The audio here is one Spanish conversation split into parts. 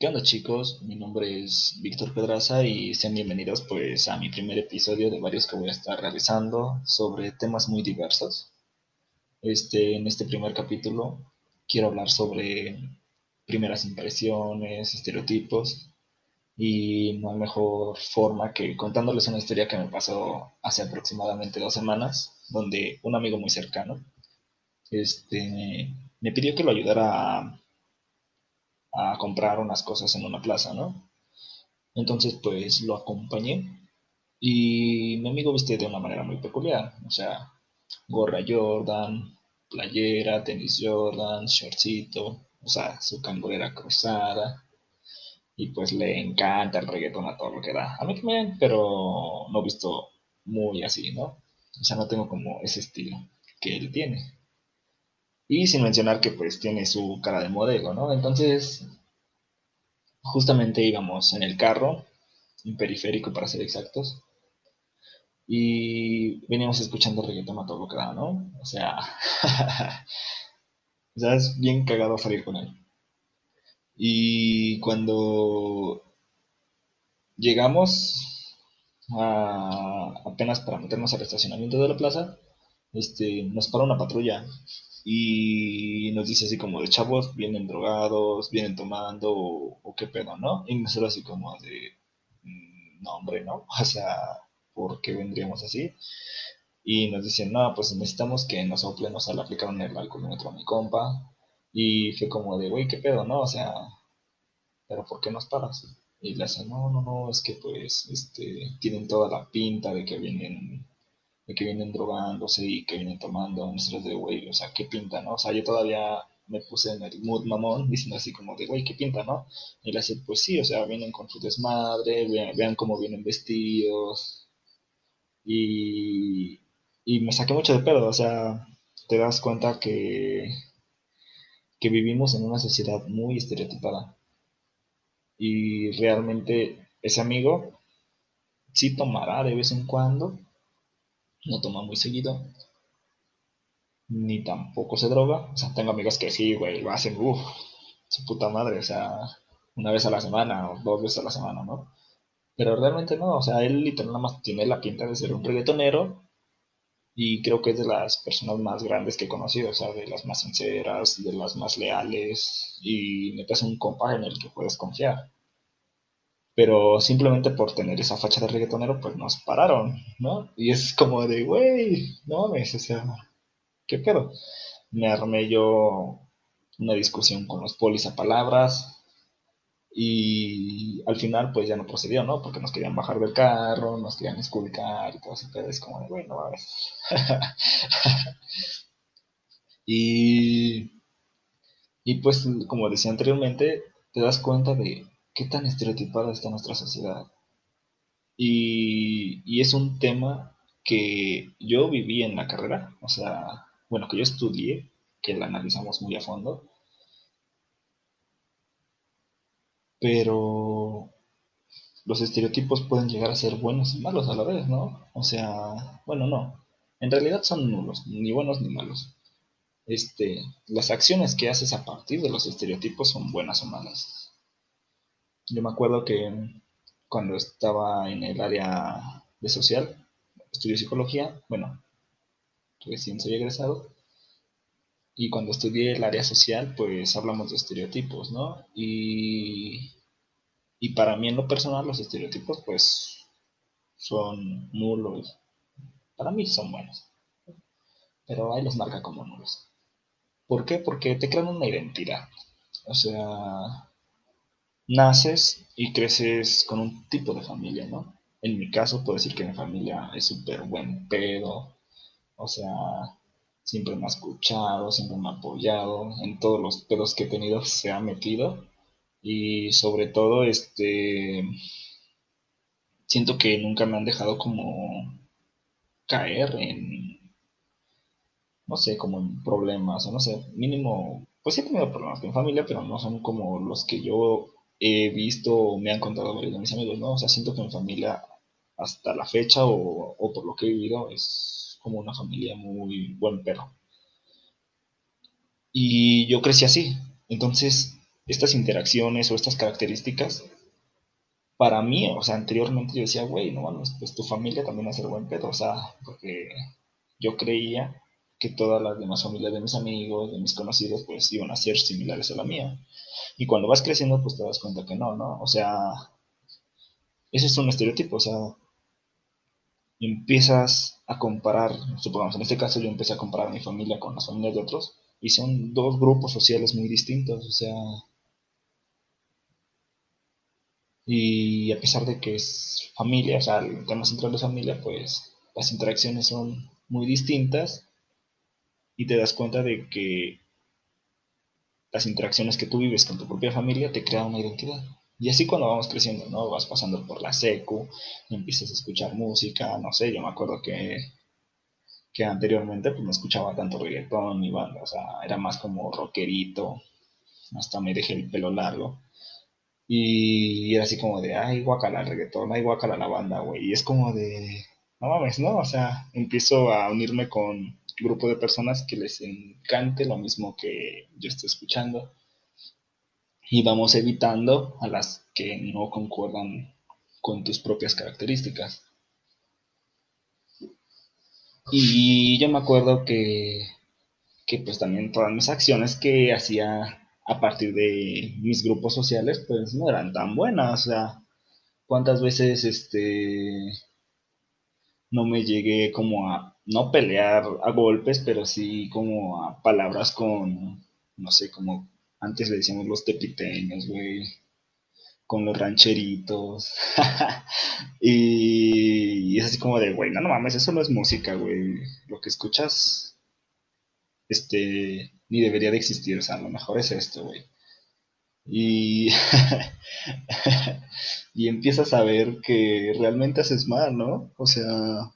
¿Qué onda chicos? Mi nombre es Víctor Pedraza y sean bienvenidos pues a mi primer episodio de varios que voy a estar realizando sobre temas muy diversos. Este, en este primer capítulo quiero hablar sobre primeras impresiones, estereotipos y hay mejor forma que contándoles una historia que me pasó hace aproximadamente dos semanas, donde un amigo muy cercano este, me pidió que lo ayudara a a comprar unas cosas en una plaza, ¿no? Entonces, pues lo acompañé y mi amigo viste de una manera muy peculiar, o sea, gorra Jordan, playera, tenis Jordan, shortcito, o sea, su cangurera cruzada. Y pues le encanta el reggaetón a todo lo que da. A mí también, pero no visto muy así, ¿no? O sea, no tengo como ese estilo que él tiene. Y sin mencionar que pues tiene su cara de modelo, ¿no? Entonces, justamente íbamos en el carro, en periférico para ser exactos, y veníamos escuchando reggaetón a todo lo que da, ¿no? O sea, ya es bien cagado salir con él. Y cuando llegamos a, apenas para meternos al estacionamiento de la plaza, este, nos para una patrulla y nos dice así como de chavos, vienen drogados, vienen tomando o, qué pedo, ¿no? Y nosotros así como de, mm, no hombre, ¿no? O sea, ¿por qué vendríamos así? Y nos dicen, no, pues necesitamos que nos soplen, o sea, le aplicaron el alcoholímetro a mi compa. Y fue como de, güey, ¿qué pedo, no? O sea, ¿pero por qué nos paras? Y le hacen, no, no, no, es que pues, este, tienen toda la pinta de que vienen que vienen drogándose y que vienen tomando nosotros de, güey, o sea, ¿qué pinta, no? O sea, yo todavía me puse en el mood mamón, diciendo así como de, güey, ¿qué pinta, no? Y le hace, pues sí, o sea, vienen con su desmadre, vean, cómo vienen vestidos. Y, y me saqué mucho de pedo, o sea, te das cuenta que, que vivimos en una sociedad muy estereotipada. Y realmente ese amigo sí tomará de vez en cuando, no toma muy seguido, ni tampoco se droga. O sea, tengo amigos que sí, güey, lo hacen, uff, su puta madre, o sea, una vez a la semana o dos veces a la semana, ¿no? Pero realmente no, o sea, él literalmente nada más tiene la pinta de ser un reggaetonero y creo que es de las personas más grandes que he conocido, o sea, de las más sinceras, de las más leales y neta es un compa en el que puedes confiar pero simplemente por tener esa facha de reggaetonero, pues nos pararon, ¿no? Y es como de, güey, no mames, o sea, ¿qué pedo? Me armé yo una discusión con los polis a palabras y al final pues ya no procedió, ¿no? Porque nos querían bajar del carro, nos querían esculcar y todo eso, pero es como de, güey, no mames. y, y pues como decía anteriormente, te das cuenta de qué tan estereotipada está nuestra sociedad. Y, es un tema que yo viví en la carrera, o sea, bueno, que yo estudié, que la analizamos muy a fondo, pero los estereotipos pueden llegar a ser buenos y malos a la vez, ¿no? O sea, bueno, no, en realidad son nulos, ni buenos ni malos. Este, las acciones que haces a partir de los estereotipos son buenas o malas. Yo me acuerdo que cuando estaba en el área de social, estudié psicología, bueno, recién soy egresado, y cuando estudié el área social, pues hablamos de estereotipos, ¿no? Y, y para mí en lo personal los estereotipos, pues, son nulos. Para mí son buenos, pero ahí los marca como nulos. ¿Por qué? Porque te crean una identidad. O sea, naces y creces con un tipo de familia, ¿no? En mi caso puedo decir que mi familia es súper buen pedo, o sea, siempre me ha escuchado, siempre me ha apoyado, en todos los pedos que he tenido se ha metido y sobre todo este siento que nunca me han dejado como caer en no sé, como en problemas o no sé, mínimo pues sí he tenido problemas con mi familia, pero no son como los que yo he visto, me han contado varios de mis amigos, ¿no? O sea, siento que mi familia, hasta la fecha o, o por lo que he vivido, es como una familia muy buen perro. Y yo crecí así. Entonces, estas interacciones o estas características, para mí, o sea, anteriormente yo decía, güey, no mames, pues tu familia también va a buen pedo, o sea, porque yo creía que todas las demás familias de mis amigos, de mis conocidos, pues iban a ser similares a la mía. Y cuando vas creciendo, pues te das cuenta que no, ¿no? O sea, ese es un estereotipo, o sea, empiezas a comparar, supongamos, en este caso yo empecé a comparar mi familia con las familias de otros, y son dos grupos sociales muy distintos, o sea, y a pesar de que es familia, o sea, el tema central de familia, pues las interacciones son muy distintas y te das cuenta de que las interacciones que tú vives con tu propia familia te crean una identidad. Y así cuando vamos creciendo, ¿no? Vas pasando por la secu, empiezas a escuchar música, no sé, yo me acuerdo que, que anteriormente pues no escuchaba tanto reggaetón ni banda, o sea, era más como rockerito, hasta me dejé el pelo largo. Y era así como de, ay, guacala el reggaetón, ay, guacala la banda, güey. Y es como de, no mames, ¿no? O sea, empiezo a unirme con grupo de personas que les encante lo mismo que yo estoy escuchando y vamos evitando a las que no concuerdan con tus propias características. Y yo me acuerdo que, que pues también todas mis acciones que hacía a partir de mis grupos sociales pues no eran tan buenas, o sea, cuántas veces este no me llegué como a no pelear a golpes, pero sí como a palabras con no sé, como antes le decíamos los tepiteños, güey. Con los rancheritos. y, es así como de, güey, no, no mames, eso no es música, güey. Lo que escuchas, este, ni debería de existir. O sea, lo mejor es esto, güey. Y, y empiezas a ver que realmente haces mal, ¿no? O sea,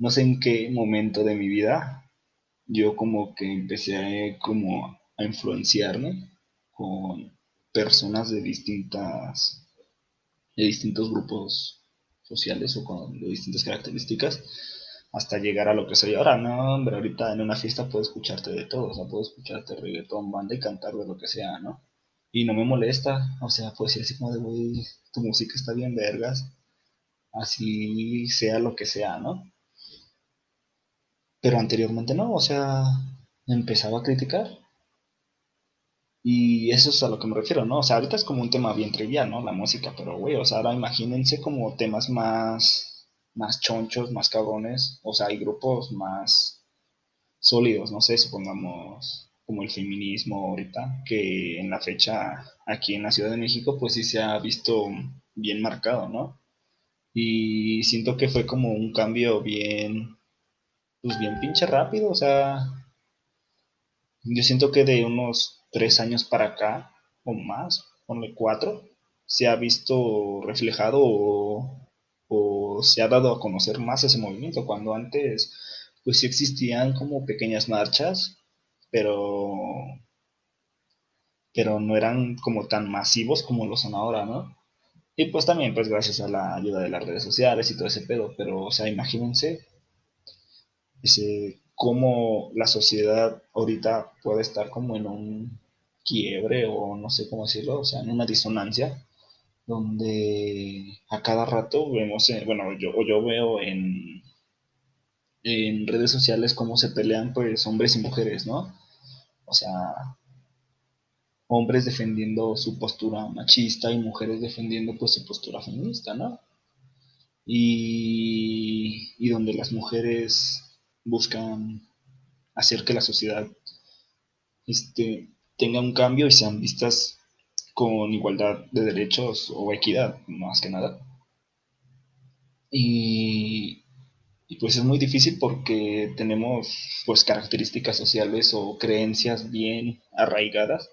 no sé en qué momento de mi vida yo como que empecé a, como a influenciarme con personas de distintas de distintos grupos sociales o con de distintas características hasta llegar a lo que soy ahora, no, hombre, ahorita en una fiesta puedo escucharte de todo, o sea, puedo escucharte reggaetón, banda y cantar de lo que sea, ¿no? Y no me molesta, o sea, puedo decir así como de, güey, tu música está bien vergas, así sea lo que sea, ¿no? Pero anteriormente no, o sea, empezaba a criticar y eso es a lo que me refiero, ¿no? O sea, ahorita es como un tema bien trivial, ¿no? La música, pero güey, o sea, ahora imagínense como temas más, más chonchos, más cabrones, o sea, hay grupos más sólidos, no sé, supongamos como el feminismo ahorita, que en la fecha aquí en la Ciudad de México, pues sí se ha visto bien marcado, ¿no? Y siento que fue como un cambio bien, pues bien pinche rápido, o sea, yo siento que de unos tres años para acá, o más, ponle cuatro, se ha visto reflejado o, se ha dado a conocer más ese movimiento, cuando antes pues sí existían como pequeñas marchas, pero pero no eran como tan masivos como lo son ahora, ¿no? Y pues también pues gracias a la ayuda de las redes sociales y todo ese pedo, pero o sea, imagínense ese cómo la sociedad ahorita puede estar como en un quiebre o no sé cómo decirlo, o sea, en una disonancia donde a cada rato vemos, eh, bueno, yo, yo veo en, en redes sociales cómo se pelean pues hombres y mujeres, ¿no? O sea, hombres defendiendo su postura machista y mujeres defendiendo pues su postura feminista, ¿no? Y, y donde las mujeres buscan hacer que la sociedad este, tenga un cambio y sean vistas con igualdad de derechos o equidad, más que nada. Y, y, pues es muy difícil porque tenemos pues características sociales o creencias bien arraigadas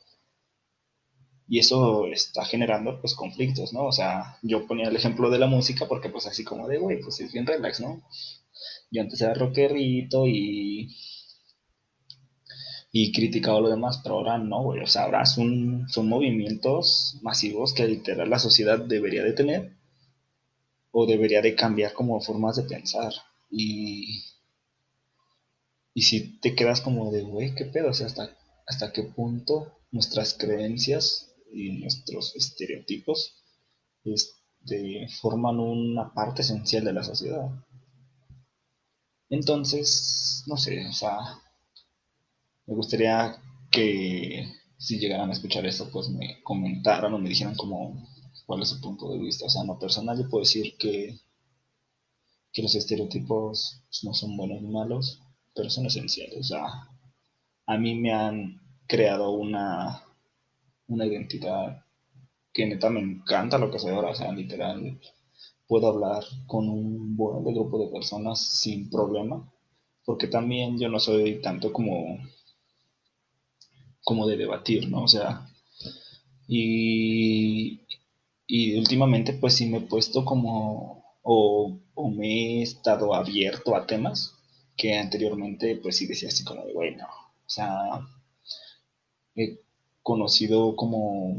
y eso está generando pues conflictos, ¿no? O sea, yo ponía el ejemplo de la música porque pues así como de, güey, pues es bien relax, ¿no? Yo antes era rockerito y. Y criticaba lo demás, pero ahora no, güey. O sea, ahora son, son movimientos masivos que literal la sociedad debería de tener o debería de cambiar como formas de pensar. Y. Y si te quedas como de, güey, ¿qué pedo? O sea, ¿hasta, hasta qué punto nuestras creencias y nuestros estereotipos este, forman una parte esencial de la sociedad. Entonces, no sé, o sea, me gustaría que si llegaran a escuchar esto, pues me comentaran o me dijeran como cuál es su punto de vista. O sea, no personal, yo puedo decir que, que los estereotipos no son buenos ni malos, pero son esenciales. O sea, a mí me han creado una, una identidad que neta me encanta lo que soy ahora. O sea, literal, puedo hablar con un buen grupo de personas sin problema. Porque también yo no soy tanto como como de debatir, ¿no? O sea, y, y últimamente pues sí me he puesto como, o, o, me he estado abierto a temas que anteriormente pues sí decía así como de, bueno, o sea, he conocido como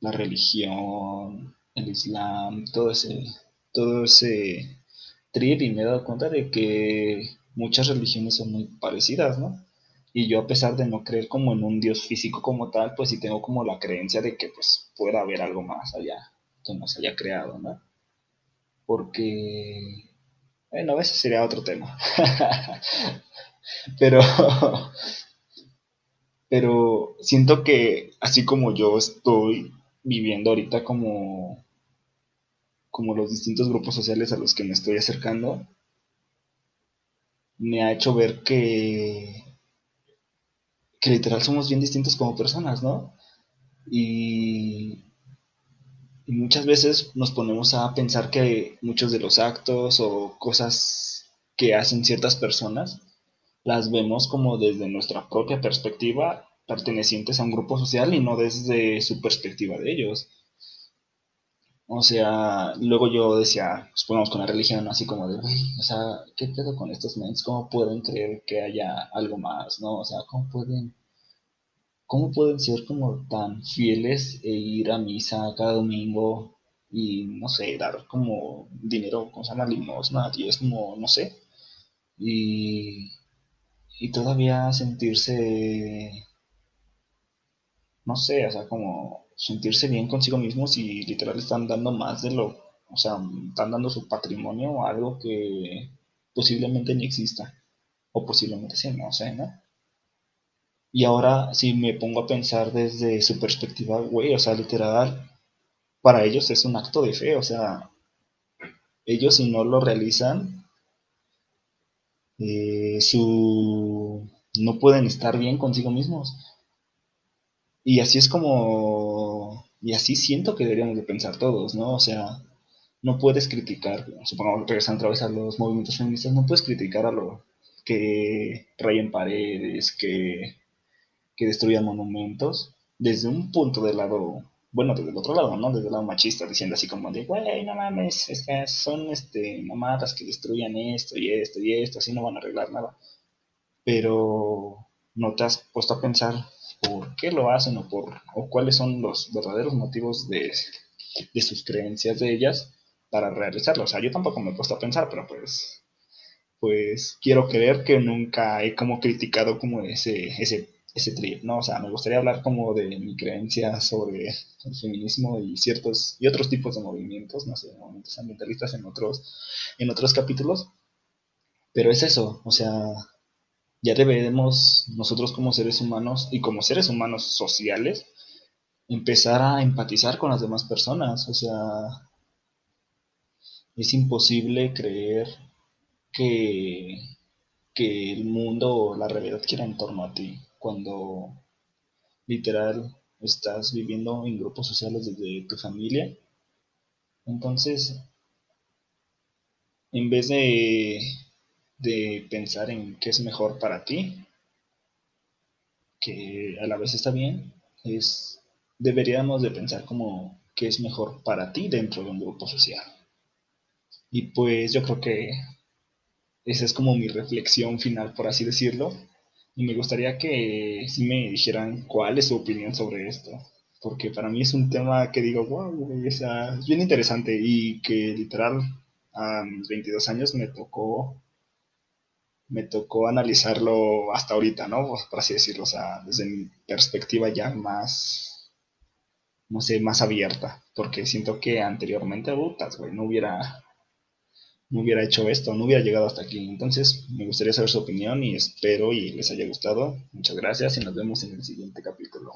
la religión, el islam, todo ese, todo ese trip y me he dado cuenta de que muchas religiones son muy parecidas, ¿no? Y yo a pesar de no creer como en un Dios físico como tal, pues sí tengo como la creencia de que pues pueda haber algo más allá que nos haya creado, ¿no? Porque, bueno, ese sería otro tema. pero, pero siento que así como yo estoy viviendo ahorita como, como los distintos grupos sociales a los que me estoy acercando, me ha hecho ver que que literal somos bien distintos como personas, ¿no? Y, muchas veces nos ponemos a pensar que muchos de los actos o cosas que hacen ciertas personas las vemos como desde nuestra propia perspectiva pertenecientes a un grupo social y no desde su perspectiva de ellos. O sea, luego yo decía, pues ponemos con la religión, así como de, o sea, ¿qué pedo con estos mens? ¿Cómo pueden creer que haya algo más, no? O sea, ¿cómo pueden, cómo pueden ser como tan fieles e ir a misa cada domingo y, no sé, dar como dinero, como se llama, limosna, y es como, no sé, y, y todavía sentirse, no sé, o sea, como sentirse bien consigo mismos y literal están dando más de lo, o sea, están dando su patrimonio algo que posiblemente ni exista, o posiblemente sí, no sé, ¿no? Y ahora si me pongo a pensar desde su perspectiva, güey, o sea, literal, para ellos es un acto de fe, o sea, ellos si no lo realizan, eh, su... no pueden estar bien consigo mismos. Y así es como, y así siento que deberíamos de pensar todos, ¿no? O sea, no puedes criticar, supongamos que regresan otra vez a los movimientos feministas, no puedes criticar a lo que rayen paredes, que, que destruyan monumentos, desde un punto del lado, bueno, desde el otro lado, ¿no? Desde el lado machista, diciendo así como de, güey, no mames, es que son este, mamadas que destruyan esto y esto y esto, así no van a arreglar nada. Pero no te has puesto a pensar por qué lo hacen o, por, o cuáles son los verdaderos motivos de, sus creencias de ellas para realizarlo. O sea, yo tampoco me he puesto a pensar, pero pues, pues quiero creer que nunca he como criticado como ese, ese, ese trip, ¿no? O sea, me gustaría hablar como de mi creencia sobre el feminismo y ciertos, y otros tipos de movimientos, no sé, movimientos ambientalistas en otros, en otros capítulos. Pero es eso, o sea, ya debemos nosotros como seres humanos y como seres humanos sociales empezar a empatizar con las demás personas. O sea, es imposible creer que, que el mundo o la realidad quiera en torno a ti cuando literal estás viviendo en grupos sociales desde tu familia. Entonces, en vez de de pensar en qué es mejor para ti, que a la vez está bien, es deberíamos de pensar como qué es mejor para ti dentro de un grupo social. Y pues yo creo que esa es como mi reflexión final, por así decirlo. Y me gustaría que si me dijeran cuál es su opinión sobre esto. Porque para mí es un tema que digo, wow, es bien interesante y que literal a mis 22 años me tocó me tocó analizarlo hasta ahorita, ¿no? Por así decirlo, o sea, desde mi perspectiva ya más, no sé, más abierta, porque siento que anteriormente, putas, güey, no hubiera, no hubiera hecho esto, no hubiera llegado hasta aquí. Entonces, me gustaría saber su opinión y espero y les haya gustado. Muchas gracias y nos vemos en el siguiente capítulo.